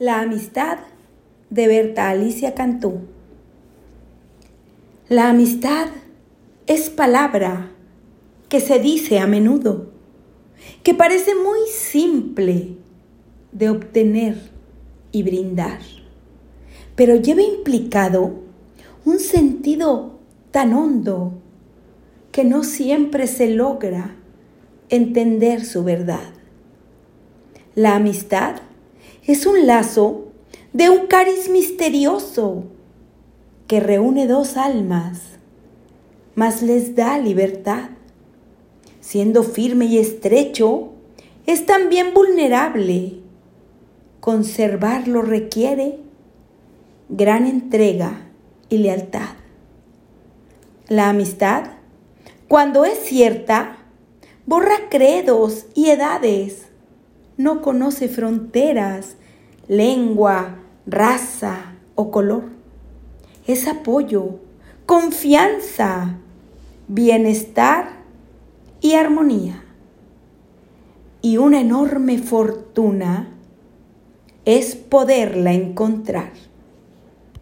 La amistad de Berta Alicia Cantú. La amistad es palabra que se dice a menudo, que parece muy simple de obtener y brindar, pero lleva implicado un sentido tan hondo que no siempre se logra entender su verdad. La amistad es un lazo de un cariz misterioso que reúne dos almas, mas les da libertad. Siendo firme y estrecho, es también vulnerable. Conservarlo requiere gran entrega y lealtad. La amistad, cuando es cierta, borra credos y edades no conoce fronteras, lengua, raza o color. Es apoyo, confianza, bienestar y armonía. Y una enorme fortuna es poderla encontrar.